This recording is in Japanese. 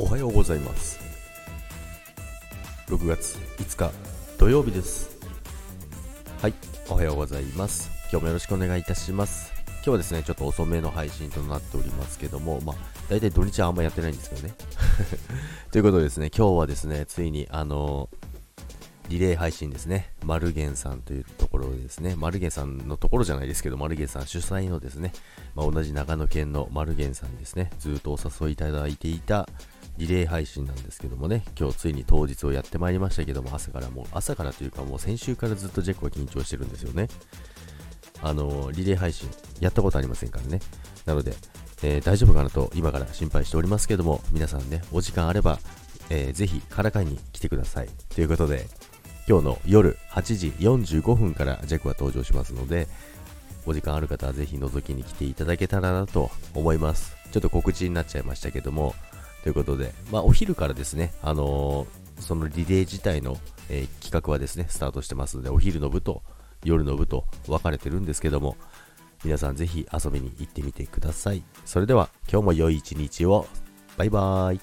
おはようございます。6月5日土曜日です。はいおはようございます。今日もよろしくお願いいたします。今日はですねちょっと遅めの配信となっておりますけどもまあ大体土日はあんまやってないんですけどね。ということでですね今日はですねついにあのリレー配信ですね。マルゲンさんというところですね。マルゲンさんのところじゃないですけど、マルゲンさん主催のですね、まあ、同じ長野県のマルゲンさんですね、ずっとお誘いいただいていたリレー配信なんですけどもね、今日ついに当日をやってまいりましたけども、朝からもう、朝からというかもう先週からずっとジェックは緊張してるんですよね。あの、リレー配信、やったことありませんからね。なので、えー、大丈夫かなと今から心配しておりますけども、皆さんね、お時間あれば、えー、ぜひ、からかいに来てください。ということで、今日の夜8時45分からジャックは登場しますので、お時間ある方はぜひ覗きに来ていただけたらなと思います。ちょっと告知になっちゃいましたけども、ということで、まあ、お昼からですね、あのー、そのリレー自体の、えー、企画はですね、スタートしてますので、お昼の部と夜の部と分かれてるんですけども、皆さんぜひ遊びに行ってみてください。それでは、今日も良い一日を。バイバーイ。